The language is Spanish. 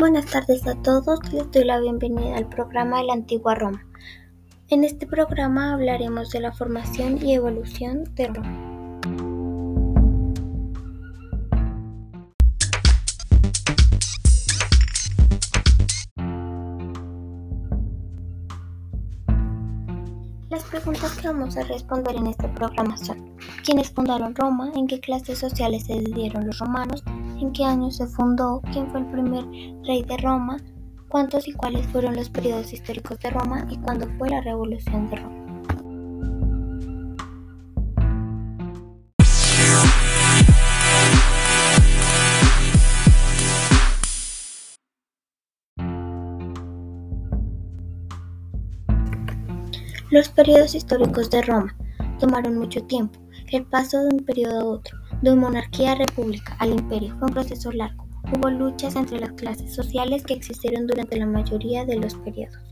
Buenas tardes a todos, les doy la bienvenida al programa de la antigua Roma. En este programa hablaremos de la formación y evolución de Roma. Las preguntas que vamos a responder en este programa son ¿Quiénes fundaron Roma? ¿En qué clases sociales se dividieron los romanos? ¿En qué año se fundó? ¿Quién fue el primer rey de Roma? ¿Cuántos y cuáles fueron los periodos históricos de Roma? ¿Y cuándo fue la revolución de Roma? Los periodos históricos de Roma tomaron mucho tiempo. El paso de un periodo a otro, de monarquía a república al imperio, fue un proceso largo. Hubo luchas entre las clases sociales que existieron durante la mayoría de los periodos.